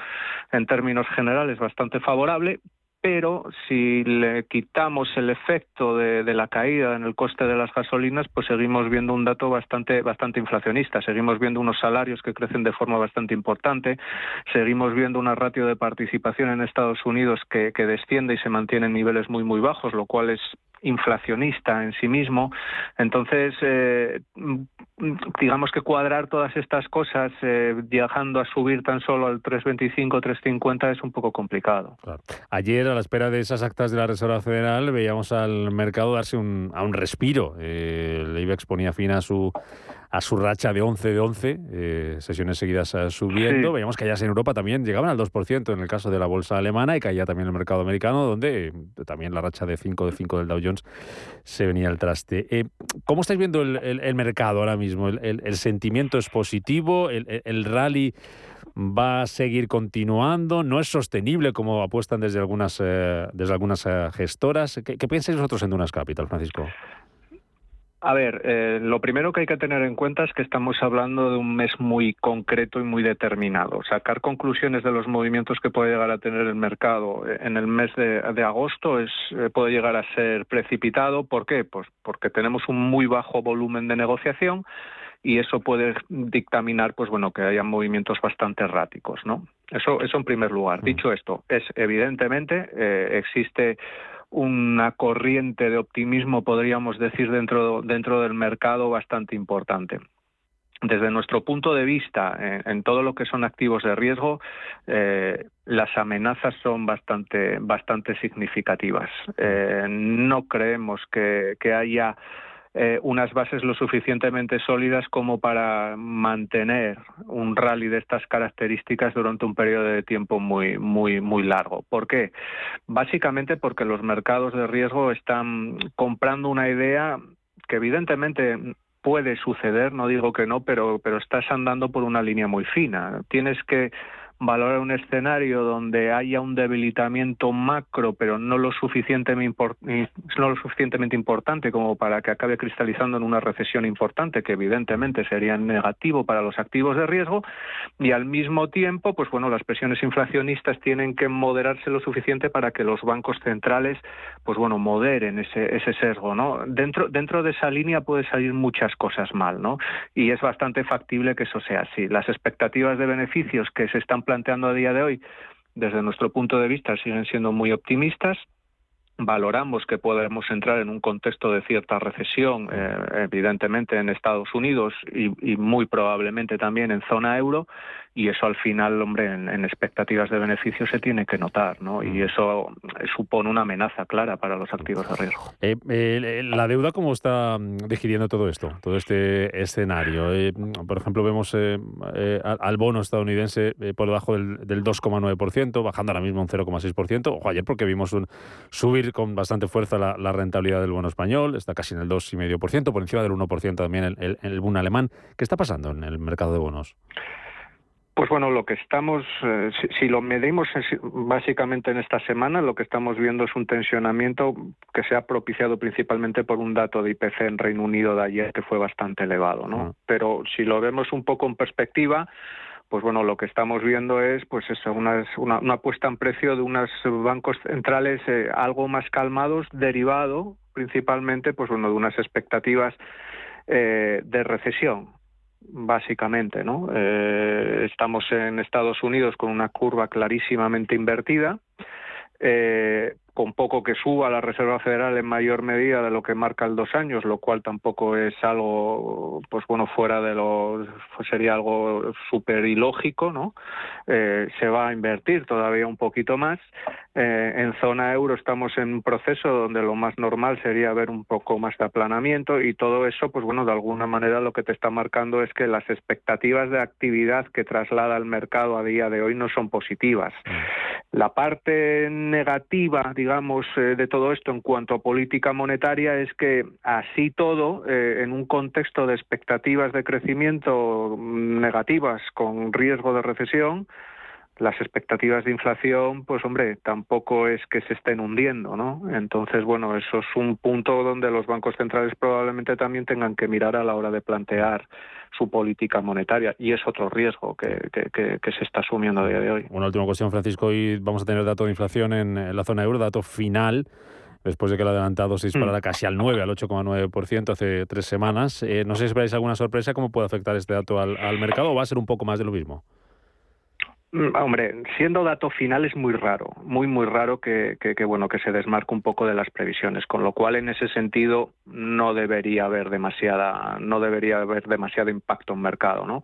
en términos generales bastante favorable pero si le quitamos el efecto de, de la caída en el coste de las gasolinas, pues seguimos viendo un dato bastante, bastante inflacionista. Seguimos viendo unos salarios que crecen de forma bastante importante. Seguimos viendo una ratio de participación en Estados Unidos que, que desciende y se mantiene en niveles muy, muy bajos, lo cual es inflacionista en sí mismo. Entonces, eh, digamos que cuadrar todas estas cosas eh, viajando a subir tan solo al 3.25, 3.50 es un poco complicado. Ayer, a la espera de esas actas de la Reserva Federal, veíamos al mercado darse un, a un respiro. Eh, el IBEX ponía fin a su a su racha de 11 de 11, eh, sesiones seguidas eh, subiendo. Veíamos que allá en Europa también llegaban al 2% en el caso de la bolsa alemana y caía también el mercado americano, donde eh, también la racha de 5 de 5 del Dow Jones se venía al traste. ¿Cómo estáis viendo el, mercado ahora mismo? ¿El, sentimiento es positivo? ¿El, rally va a seguir continuando? ¿No es sostenible como apuestan desde algunas, desde algunas gestoras? ¿Qué, ¿Qué pensáis vosotros en Dunas Capital, Francisco? A ver, eh, lo primero que hay que tener en cuenta es que estamos hablando de un mes muy concreto y muy determinado. Sacar conclusiones de los movimientos que puede llegar a tener el mercado eh, en el mes de, agosto es, eh, puede llegar a ser precipitado. ¿Por qué? Pues porque tenemos un muy bajo volumen de negociación y eso puede dictaminar, pues bueno, que haya movimientos bastante erráticos, ¿no? Eso, eso en primer lugar. Dicho esto, es evidentemente existe una corriente de optimismo, podríamos decir, dentro, dentro del mercado bastante importante. Desde nuestro punto de vista, en, todo lo que son activos de riesgo, eh, las amenazas son bastante, bastante significativas. Eh, no creemos que haya eh, unas bases lo suficientemente sólidas como para mantener un rally de estas características durante un periodo de tiempo muy muy muy largo. ¿Por qué? Básicamente porque los mercados de riesgo están comprando una idea que evidentemente puede suceder, no digo que no, pero pero estás andando por una línea muy fina. Tienes que valorar un escenario donde haya un debilitamiento macro, pero no lo suficientemente, no lo suficientemente importante como para que acabe cristalizando en una recesión importante, que evidentemente sería negativo para los activos de riesgo, y al mismo tiempo, pues bueno, las presiones inflacionistas tienen que moderarse lo suficiente para que los bancos centrales, pues bueno, moderen ese, ese sesgo, ¿no? Dentro, dentro de esa línea puede salir muchas cosas mal, ¿no? Y es bastante factible que eso sea así. Las expectativas de beneficios que se están planteando a día de hoy, desde nuestro punto de vista, siguen siendo muy optimistas. Valoramos que podemos entrar en un contexto de cierta recesión, eh, evidentemente en Estados Unidos y, muy probablemente también en zona euro, y eso al final, hombre, en, expectativas de beneficio se tiene que notar, ¿no? Y mm. eso supone una amenaza clara para los activos de riesgo. Eh, eh, ¿La deuda cómo está mm, digiriendo todo esto, todo este escenario? Eh, por ejemplo, vemos al bono estadounidense por debajo del, 2,9%, bajando ahora mismo un 0,6%. Ojo, ayer porque vimos un, subir con bastante fuerza la, rentabilidad del bono español, está casi en el 2,5%, por encima del 1% también el, el, el bono alemán. ¿Qué está pasando en el mercado de bonos? Pues bueno, lo que estamos, eh, si, lo medimos básicamente en esta semana, lo que estamos viendo es un tensionamiento que se ha propiciado principalmente por un dato de IPC en Reino Unido de ayer que fue bastante elevado, ¿no? Pero si lo vemos un poco en perspectiva, pues bueno, lo que estamos viendo es pues eso, una, una, puesta en precio de unos bancos centrales eh, algo más calmados, derivado principalmente pues bueno, de unas expectativas eh, de recesión básicamente, ¿no? Eh, estamos en Estados Unidos con una curva clarísimamente invertida. Eh, con poco que suba la Reserva Federal en mayor medida de lo que marca el dos años, lo cual tampoco es algo, pues bueno, fuera de lo, sería algo súper ilógico, ¿no? Eh, se va a invertir todavía un poquito más. Eh, en zona euro estamos en un proceso donde lo más normal sería ver un poco más de aplanamiento y todo eso, pues bueno, de alguna manera lo que te está marcando es que las expectativas de actividad que traslada el mercado a día de hoy no son positivas. Mm. La parte negativa, digamos, eh, de todo esto en cuanto a política monetaria es que así todo, eh, en un contexto de expectativas de crecimiento negativas con riesgo de recesión, las expectativas de inflación, pues hombre, tampoco es que se estén hundiendo, ¿no? Entonces, bueno, eso es un punto donde los bancos centrales probablemente también tengan que mirar a la hora de plantear su política monetaria y es otro riesgo que, se está asumiendo a día de hoy. Una última cuestión, Francisco, hoy vamos a tener dato de inflación en, la zona euro, dato final después de que el adelantado se disparara mm. casi al 9, al 8,9% hace tres semanas. Eh, no sé si esperáis alguna sorpresa, ¿cómo puede afectar este dato al, al mercado o va a ser un poco más de lo mismo? Mm, hombre, siendo dato final es muy raro, muy muy raro que, que, bueno que se desmarque un poco de las previsiones, con lo cual en ese sentido no debería haber demasiada no debería haber demasiado impacto en mercado, ¿no?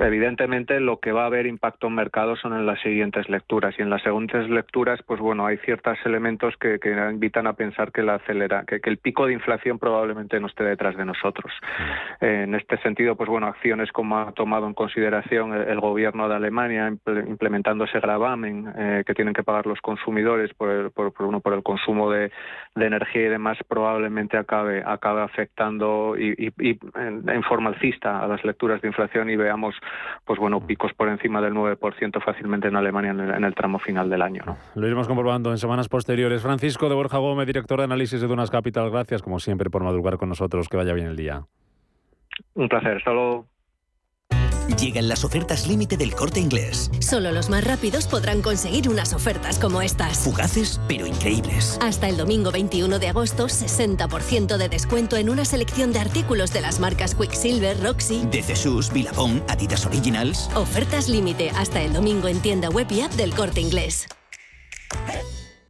Evidentemente lo que va a haber impacto en mercado son en las siguientes lecturas y en las siguientes lecturas pues bueno hay ciertos elementos que, que invitan a pensar que la acelera que, el pico de inflación probablemente no esté detrás de nosotros. En este sentido pues bueno acciones como ha tomado en consideración el, el gobierno de Alemania implementando ese gravamen eh, que tienen que pagar los consumidores por el, por, por, uno, por el consumo de, de, energía y demás, probablemente acabe, acabe afectando y, y, y en, en, forma alcista a las lecturas de inflación y veamos pues bueno picos por encima del 9% fácilmente en Alemania en el, en el, tramo final del año. ¿no? Lo iremos comprobando en semanas posteriores. Francisco de Borja Gómez, director de análisis de Dunas Capital, gracias como siempre por madrugar con nosotros. Que vaya bien el día. Un placer. Hasta luego. Llegan las ofertas límite del corte inglés. Solo los más rápidos podrán conseguir unas ofertas como estas. Fugaces, pero increíbles. Hasta el domingo 21 de agosto, 60% de descuento en una selección de artículos de las marcas Quicksilver, Roxy, De Jesús, Billabong, Adidas Originals. Ofertas límite hasta el domingo en tienda web y app del corte inglés.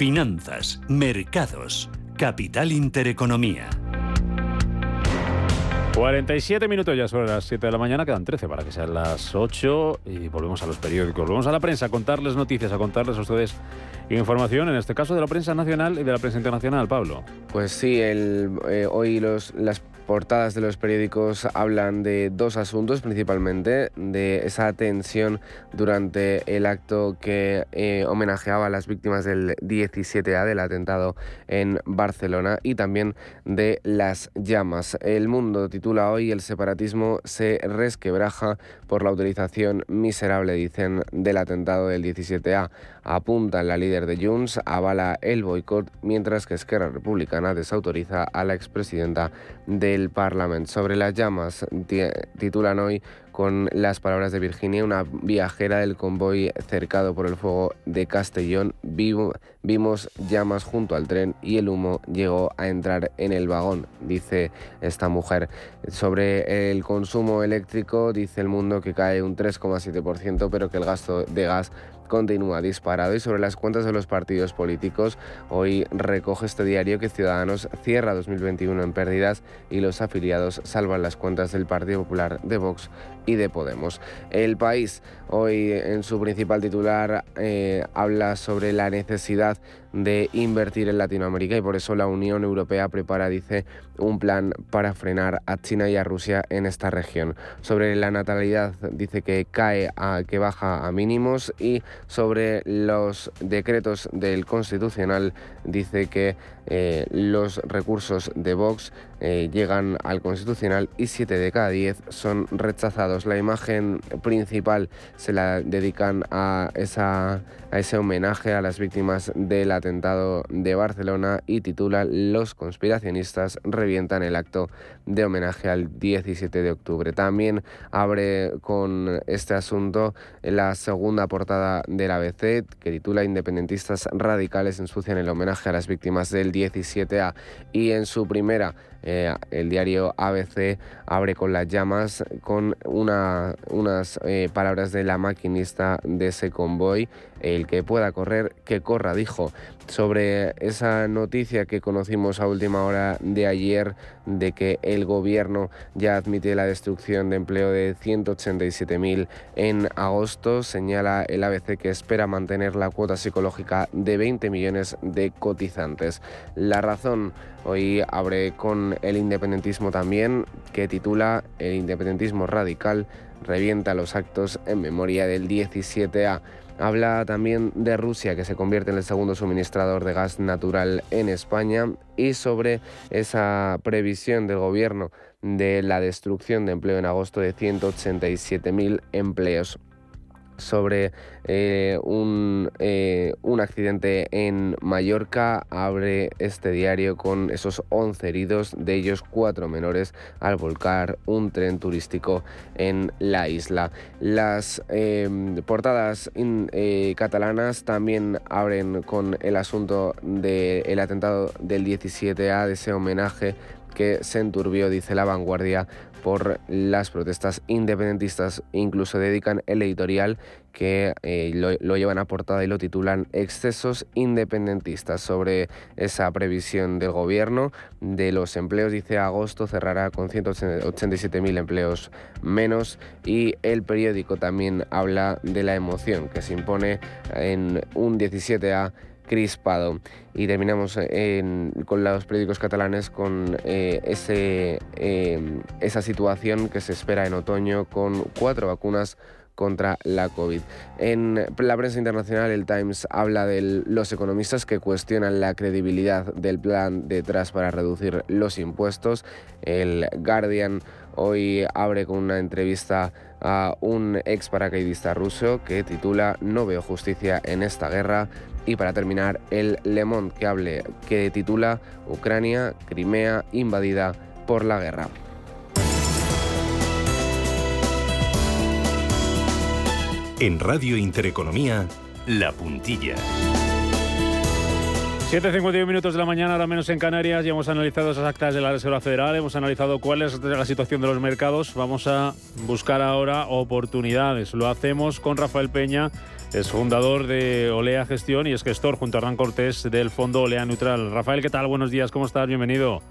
Finanzas, mercados, capital intereconomía. 47 minutos ya sobre las 7 de la mañana, quedan 13 para que sean las 8 y volvemos a los periódicos, volvemos a la prensa a contarles noticias, a contarles a ustedes información, en este caso de la prensa nacional y de la prensa internacional, Pablo. Pues sí, el, eh, hoy los, las portadas de los periódicos hablan de dos asuntos principalmente, de esa tensión durante el acto que eh, homenajeaba a las víctimas del 17A del atentado en Barcelona y también de las llamas. El mundo titula hoy El separatismo se resquebraja por la utilización miserable, dicen, del atentado del 17A. Apunta la líder de Junts, avala el boicot, mientras que Esquerra Republicana desautoriza a la expresidenta del Parlamento. Sobre las llamas, titulan hoy con las palabras de Virginia, una viajera del convoy cercado por el fuego de Castellón. Vimos llamas junto al tren y el humo llegó a entrar en el vagón, dice esta mujer. Sobre el consumo eléctrico, dice el mundo que cae un 3,7%, pero que el gasto de gas continúa disparado y sobre las cuentas de los partidos políticos, hoy recoge este diario que Ciudadanos cierra 2021 en pérdidas y los afiliados salvan las cuentas del Partido Popular de Vox y de Podemos. El país hoy en su principal titular eh, habla sobre la necesidad de invertir en Latinoamérica y por eso la Unión Europea prepara, dice, un plan para frenar a China y a Rusia en esta región. Sobre la natalidad dice que cae a que baja a mínimos y sobre los decretos del Constitucional dice que eh, los recursos de Vox eh, llegan al Constitucional y 7 de cada 10 son rechazados. La imagen principal se la dedican a, esa, a ese homenaje a las víctimas del atentado de Barcelona y titula Los conspiracionistas revientan el acto de homenaje al 17 de octubre. También abre con este asunto la segunda portada del ABC que titula Independentistas radicales ensucian el homenaje a las víctimas del 17A y en su primera eh, el diario ABC abre con las llamas con una, unas eh, palabras de la maquinista de ese convoy. El que pueda correr, que corra, dijo, sobre esa noticia que conocimos a última hora de ayer de que el gobierno ya admite la destrucción de empleo de 187.000 en agosto. Señala el ABC que espera mantener la cuota psicológica de 20 millones de cotizantes. La razón hoy abre con el independentismo también, que titula El independentismo radical revienta los actos en memoria del 17A. Habla también de Rusia, que se convierte en el segundo suministrador de gas natural en España, y sobre esa previsión del gobierno de la destrucción de empleo en agosto de 187.000 empleos sobre eh, un, eh, un, accidente en Mallorca. Abre este diario con esos 11 heridos, de ellos 4 menores, al volcar un tren turístico en la isla. Las em, portadas eh, catalanas también abren con el asunto del atentado del 17A, de ese homenaje que se enturbió, dice la vanguardia, por las protestas independentistas. Incluso dedican el editorial que eh, lo, llevan a portada y lo titulan Excesos independentistas sobre esa previsión del gobierno de los empleos. Dice agosto cerrará con 187.000 empleos menos y el periódico también habla de la emoción que se impone en un 17A crispado. Y terminamos con los periódicos catalanes con eh, eh, esa situación que se espera en otoño con cuatro vacunas contra la COVID. En la prensa internacional, el Times habla de los economistas que cuestionan la credibilidad del plan detrás para reducir los impuestos. El Guardian hoy abre con una entrevista a un ex paracaidista ruso que titula No veo justicia en esta guerra. Y para terminar, el Le Monde que, hable, que titula Ucrania, Crimea invadida por la guerra. En Radio Intereconomía, La Puntilla. 7.51 minutos de la mañana, ahora menos en Canarias, ya hemos analizado esas actas de la Reserva Federal, hemos analizado cuál es la situación de los mercados. Vamos a buscar ahora oportunidades. Lo hacemos con Rafael Peña, es fundador de Olea Gestión y es gestor junto a Hernán Cortés del fondo Olea Neutral. Rafael, ¿qué tal? Buenos días, ¿cómo estás? Bienvenido.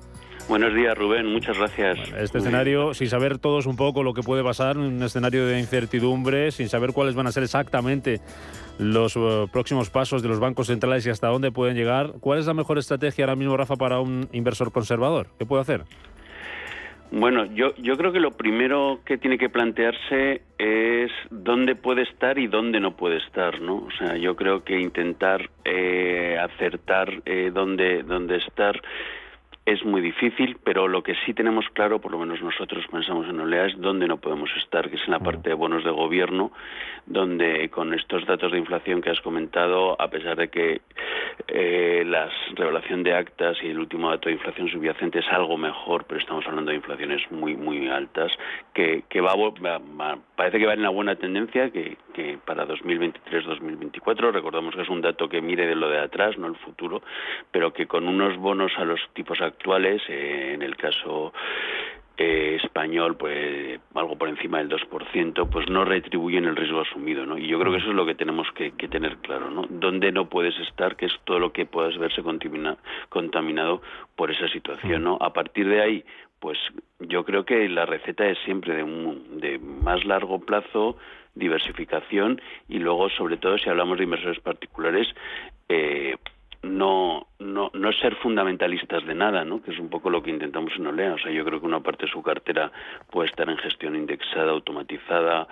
Buenos días, Rubén. Muchas gracias. este escenario, sin saber todos un poco lo que puede pasar, un escenario de incertidumbre, sin saber cuáles van a ser exactamente los eh, próximos pasos de los bancos centrales y hasta dónde pueden llegar. ¿Cuál es la mejor estrategia ahora mismo, Rafa, para un inversor conservador? ¿Qué puede hacer? Bueno, yo, yo creo que lo primero que tiene que plantearse es dónde puede estar y dónde no puede estar, ¿no? O sea, yo creo que intentar eh, acertar eh, dónde, dónde estar es muy difícil, pero lo que sí tenemos claro, por lo menos nosotros pensamos en OLEA, es dónde no podemos estar, que es en la parte de bonos de gobierno, donde con estos datos de inflación que has comentado, a pesar de que eh, la revelación de actas y el último dato de inflación subyacente es algo mejor, pero estamos hablando de inflaciones muy, muy altas, que, que va, parece que va en la buena tendencia, que, que para 2023-2024, recordamos que es un dato que mire de lo de atrás, no el futuro, pero que con unos bonos a los tipos actuales actuales, eh, en el caso eh, español, pues algo por encima del 2%, pues no retribuyen el riesgo asumido, ¿no? Y yo creo que eso es lo que tenemos que, tener claro, ¿no? Dónde no puedes estar, que es todo lo que puedas verse contaminado por esa situación, ¿no? A partir de ahí, pues yo creo que la receta es siempre de, un, de más largo plazo, diversificación y luego, sobre todo, si hablamos de inversores particulares, eh, no, no, no ser fundamentalistas de nada, ¿no? que es un poco lo que intentamos en Olea. O sea, yo creo que una parte de su cartera puede estar en gestión indexada, automatizada,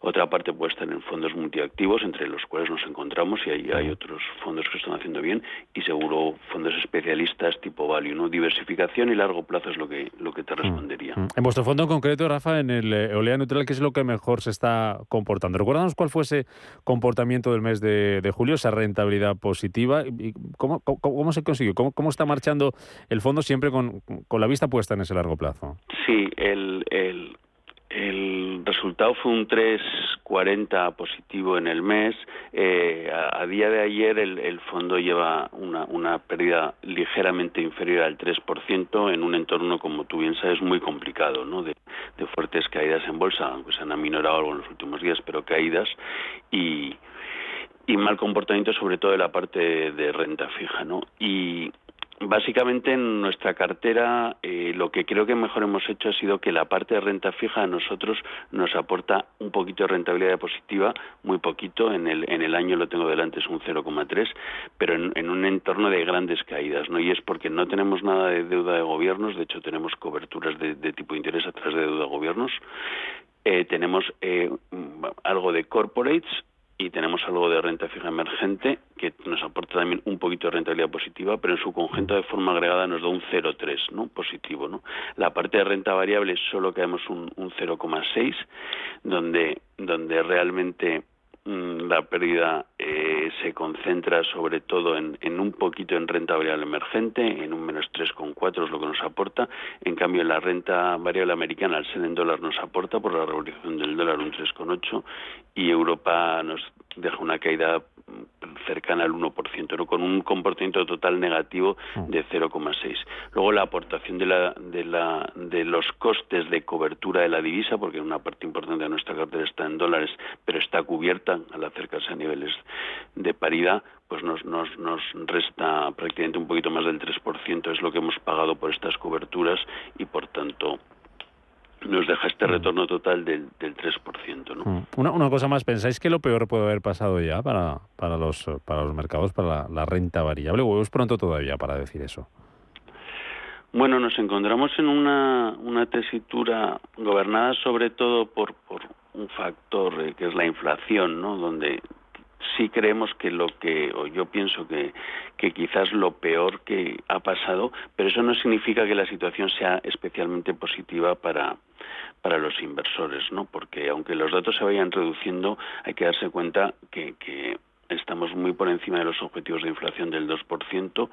otra parte puede estar en fondos multiactivos, entre los cuales nos encontramos, y ahí hay otros fondos que están haciendo bien, y seguro fondos especialistas tipo value, ¿no? Diversificación y largo plazo es lo que, lo que te respondería. En vuestro fondo en concreto, Rafa, en el eh, Olea Neutral, ¿qué es lo que mejor se está comportando? Recuérdanos cuál fue ese comportamiento del mes de, de julio, esa rentabilidad positiva, y cómo, cómo, se consiguió, cómo, cómo está marchando el fondo siempre con, con la vista puesta en ese largo plazo. Sí, el, el, el resultado fue un 3,40 positivo en el mes. Eh, a, a, día de ayer el, el fondo lleva una, una, pérdida ligeramente inferior al 3% en un entorno, como tú bien sabes, muy complicado, ¿no? de, de fuertes caídas en bolsa, aunque se han aminorado algo en los últimos días, pero caídas. Y, y mal comportamiento sobre todo de la parte de renta fija, ¿no? Y Básicamente en nuestra cartera eh, lo que creo que mejor hemos hecho ha sido que la parte de renta fija a nosotros nos aporta un poquito de rentabilidad positiva, muy poquito, en el, en el año lo tengo delante es un 0,3, pero en, un entorno de grandes caídas, ¿no? Y es porque no tenemos nada de deuda de gobiernos, de hecho tenemos coberturas de, de tipo de interés a través de deuda de gobiernos, eh, tenemos eh, algo de corporates, y tenemos algo de renta fija emergente que nos aporta también un poquito de rentabilidad positiva, pero en su conjunto de forma agregada nos da un 0,3, ¿no? Positivo, ¿no? La parte de renta variable solo caemos un, un 0,6, donde donde realmente la pérdida eh, se concentra sobre todo en, en, un poquito en renta variable emergente, en un menos 3,4 es lo que nos aporta. En cambio, la renta variable americana, al ser en dólar, nos aporta por la revolución del dólar un 3,8 y Europa nos deja una caída cercana al 1%, ¿no? con un comportamiento total negativo de 0,6. Luego la aportación de, la, de, la, de los costes de cobertura de la divisa, porque una parte importante de nuestra cartera está en dólares, pero está cubierta al acercarse a niveles de paridad, pues nos, nos, nos resta prácticamente un poquito más del 3%, es lo que hemos pagado por estas coberturas y por tanto nos deja este retorno total del, del 3%. ¿no? Una, una, cosa más, ¿pensáis que lo peor puede haber pasado ya para, para, los, para los mercados, para la, la renta variable? ¿O es pronto todavía para decir eso? Bueno, nos encontramos en una, una tesitura gobernada sobre todo por, por un factor eh, que es la inflación, ¿no? Donde sí creemos que lo que, o yo pienso que, que quizás lo peor que ha pasado, pero eso no significa que la situación sea especialmente positiva para, para los inversores, ¿no? Porque aunque los datos se vayan reduciendo, hay que darse cuenta que, que estamos muy por encima de los objetivos de inflación del 2%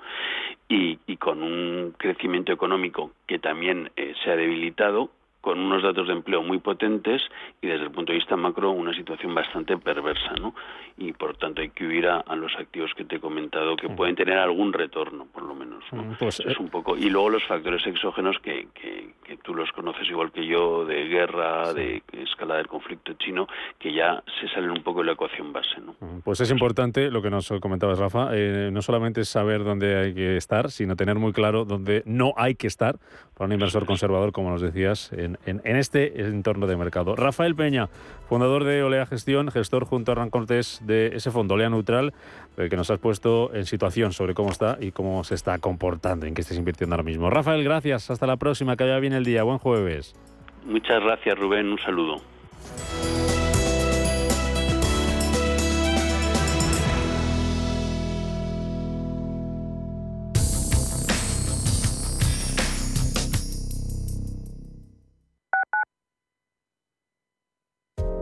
y, y con un crecimiento económico que también eh, se ha debilitado, con unos datos de empleo muy potentes y desde el punto de vista macro una situación bastante perversa, ¿no? Y por tanto hay que huir a, a los activos que te he comentado que pueden tener algún retorno, por lo menos. ¿no? Pues, es un poco y luego los factores exógenos que, que, que, tú los conoces igual que yo de guerra, de escalada del conflicto chino, que ya se salen un poco de la ecuación base, ¿no? Pues es importante lo que nos comentabas, Rafa, eh, no solamente saber dónde hay que estar, sino tener muy claro dónde no hay que estar para un inversor conservador, como nos decías. En este entorno de mercado. Rafael Peña, fundador de Olea Gestión, gestor junto a Hernán de ese fondo Olea Neutral, eh, que nos has puesto en situación sobre cómo está y cómo se está comportando, en qué estés invirtiendo ahora mismo. Rafael, gracias. Hasta la próxima. Que vaya bien el día. Buen jueves. Muchas gracias, Rubén. Un saludo.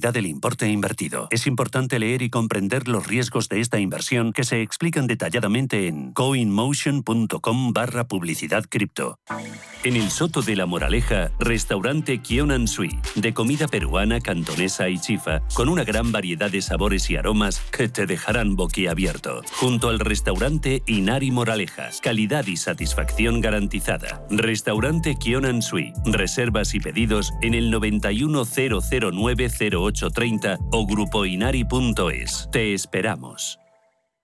del importe invertido. Es importante leer y comprender los riesgos de esta inversión que se explican detalladamente en coinmotion.com barra publicidad cripto. En el Soto de la Moraleja, restaurante Kionan Sui, de comida peruana, cantonesa y chifa, con una gran variedad de sabores y aromas que te dejarán boquiabierto. Junto al restaurante Inari Moraleja, calidad y satisfacción garantizada. Restaurante Kionan Sui, reservas y pedidos en el 910090830 o grupoinari.es. Te esperamos.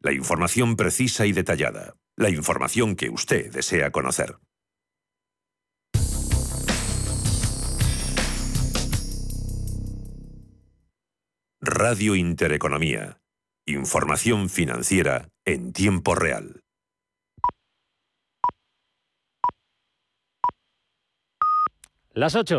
La información precisa y detallada. La información que usted desea conocer. Radio Intereconomía. Información financiera en tiempo real. Las 8.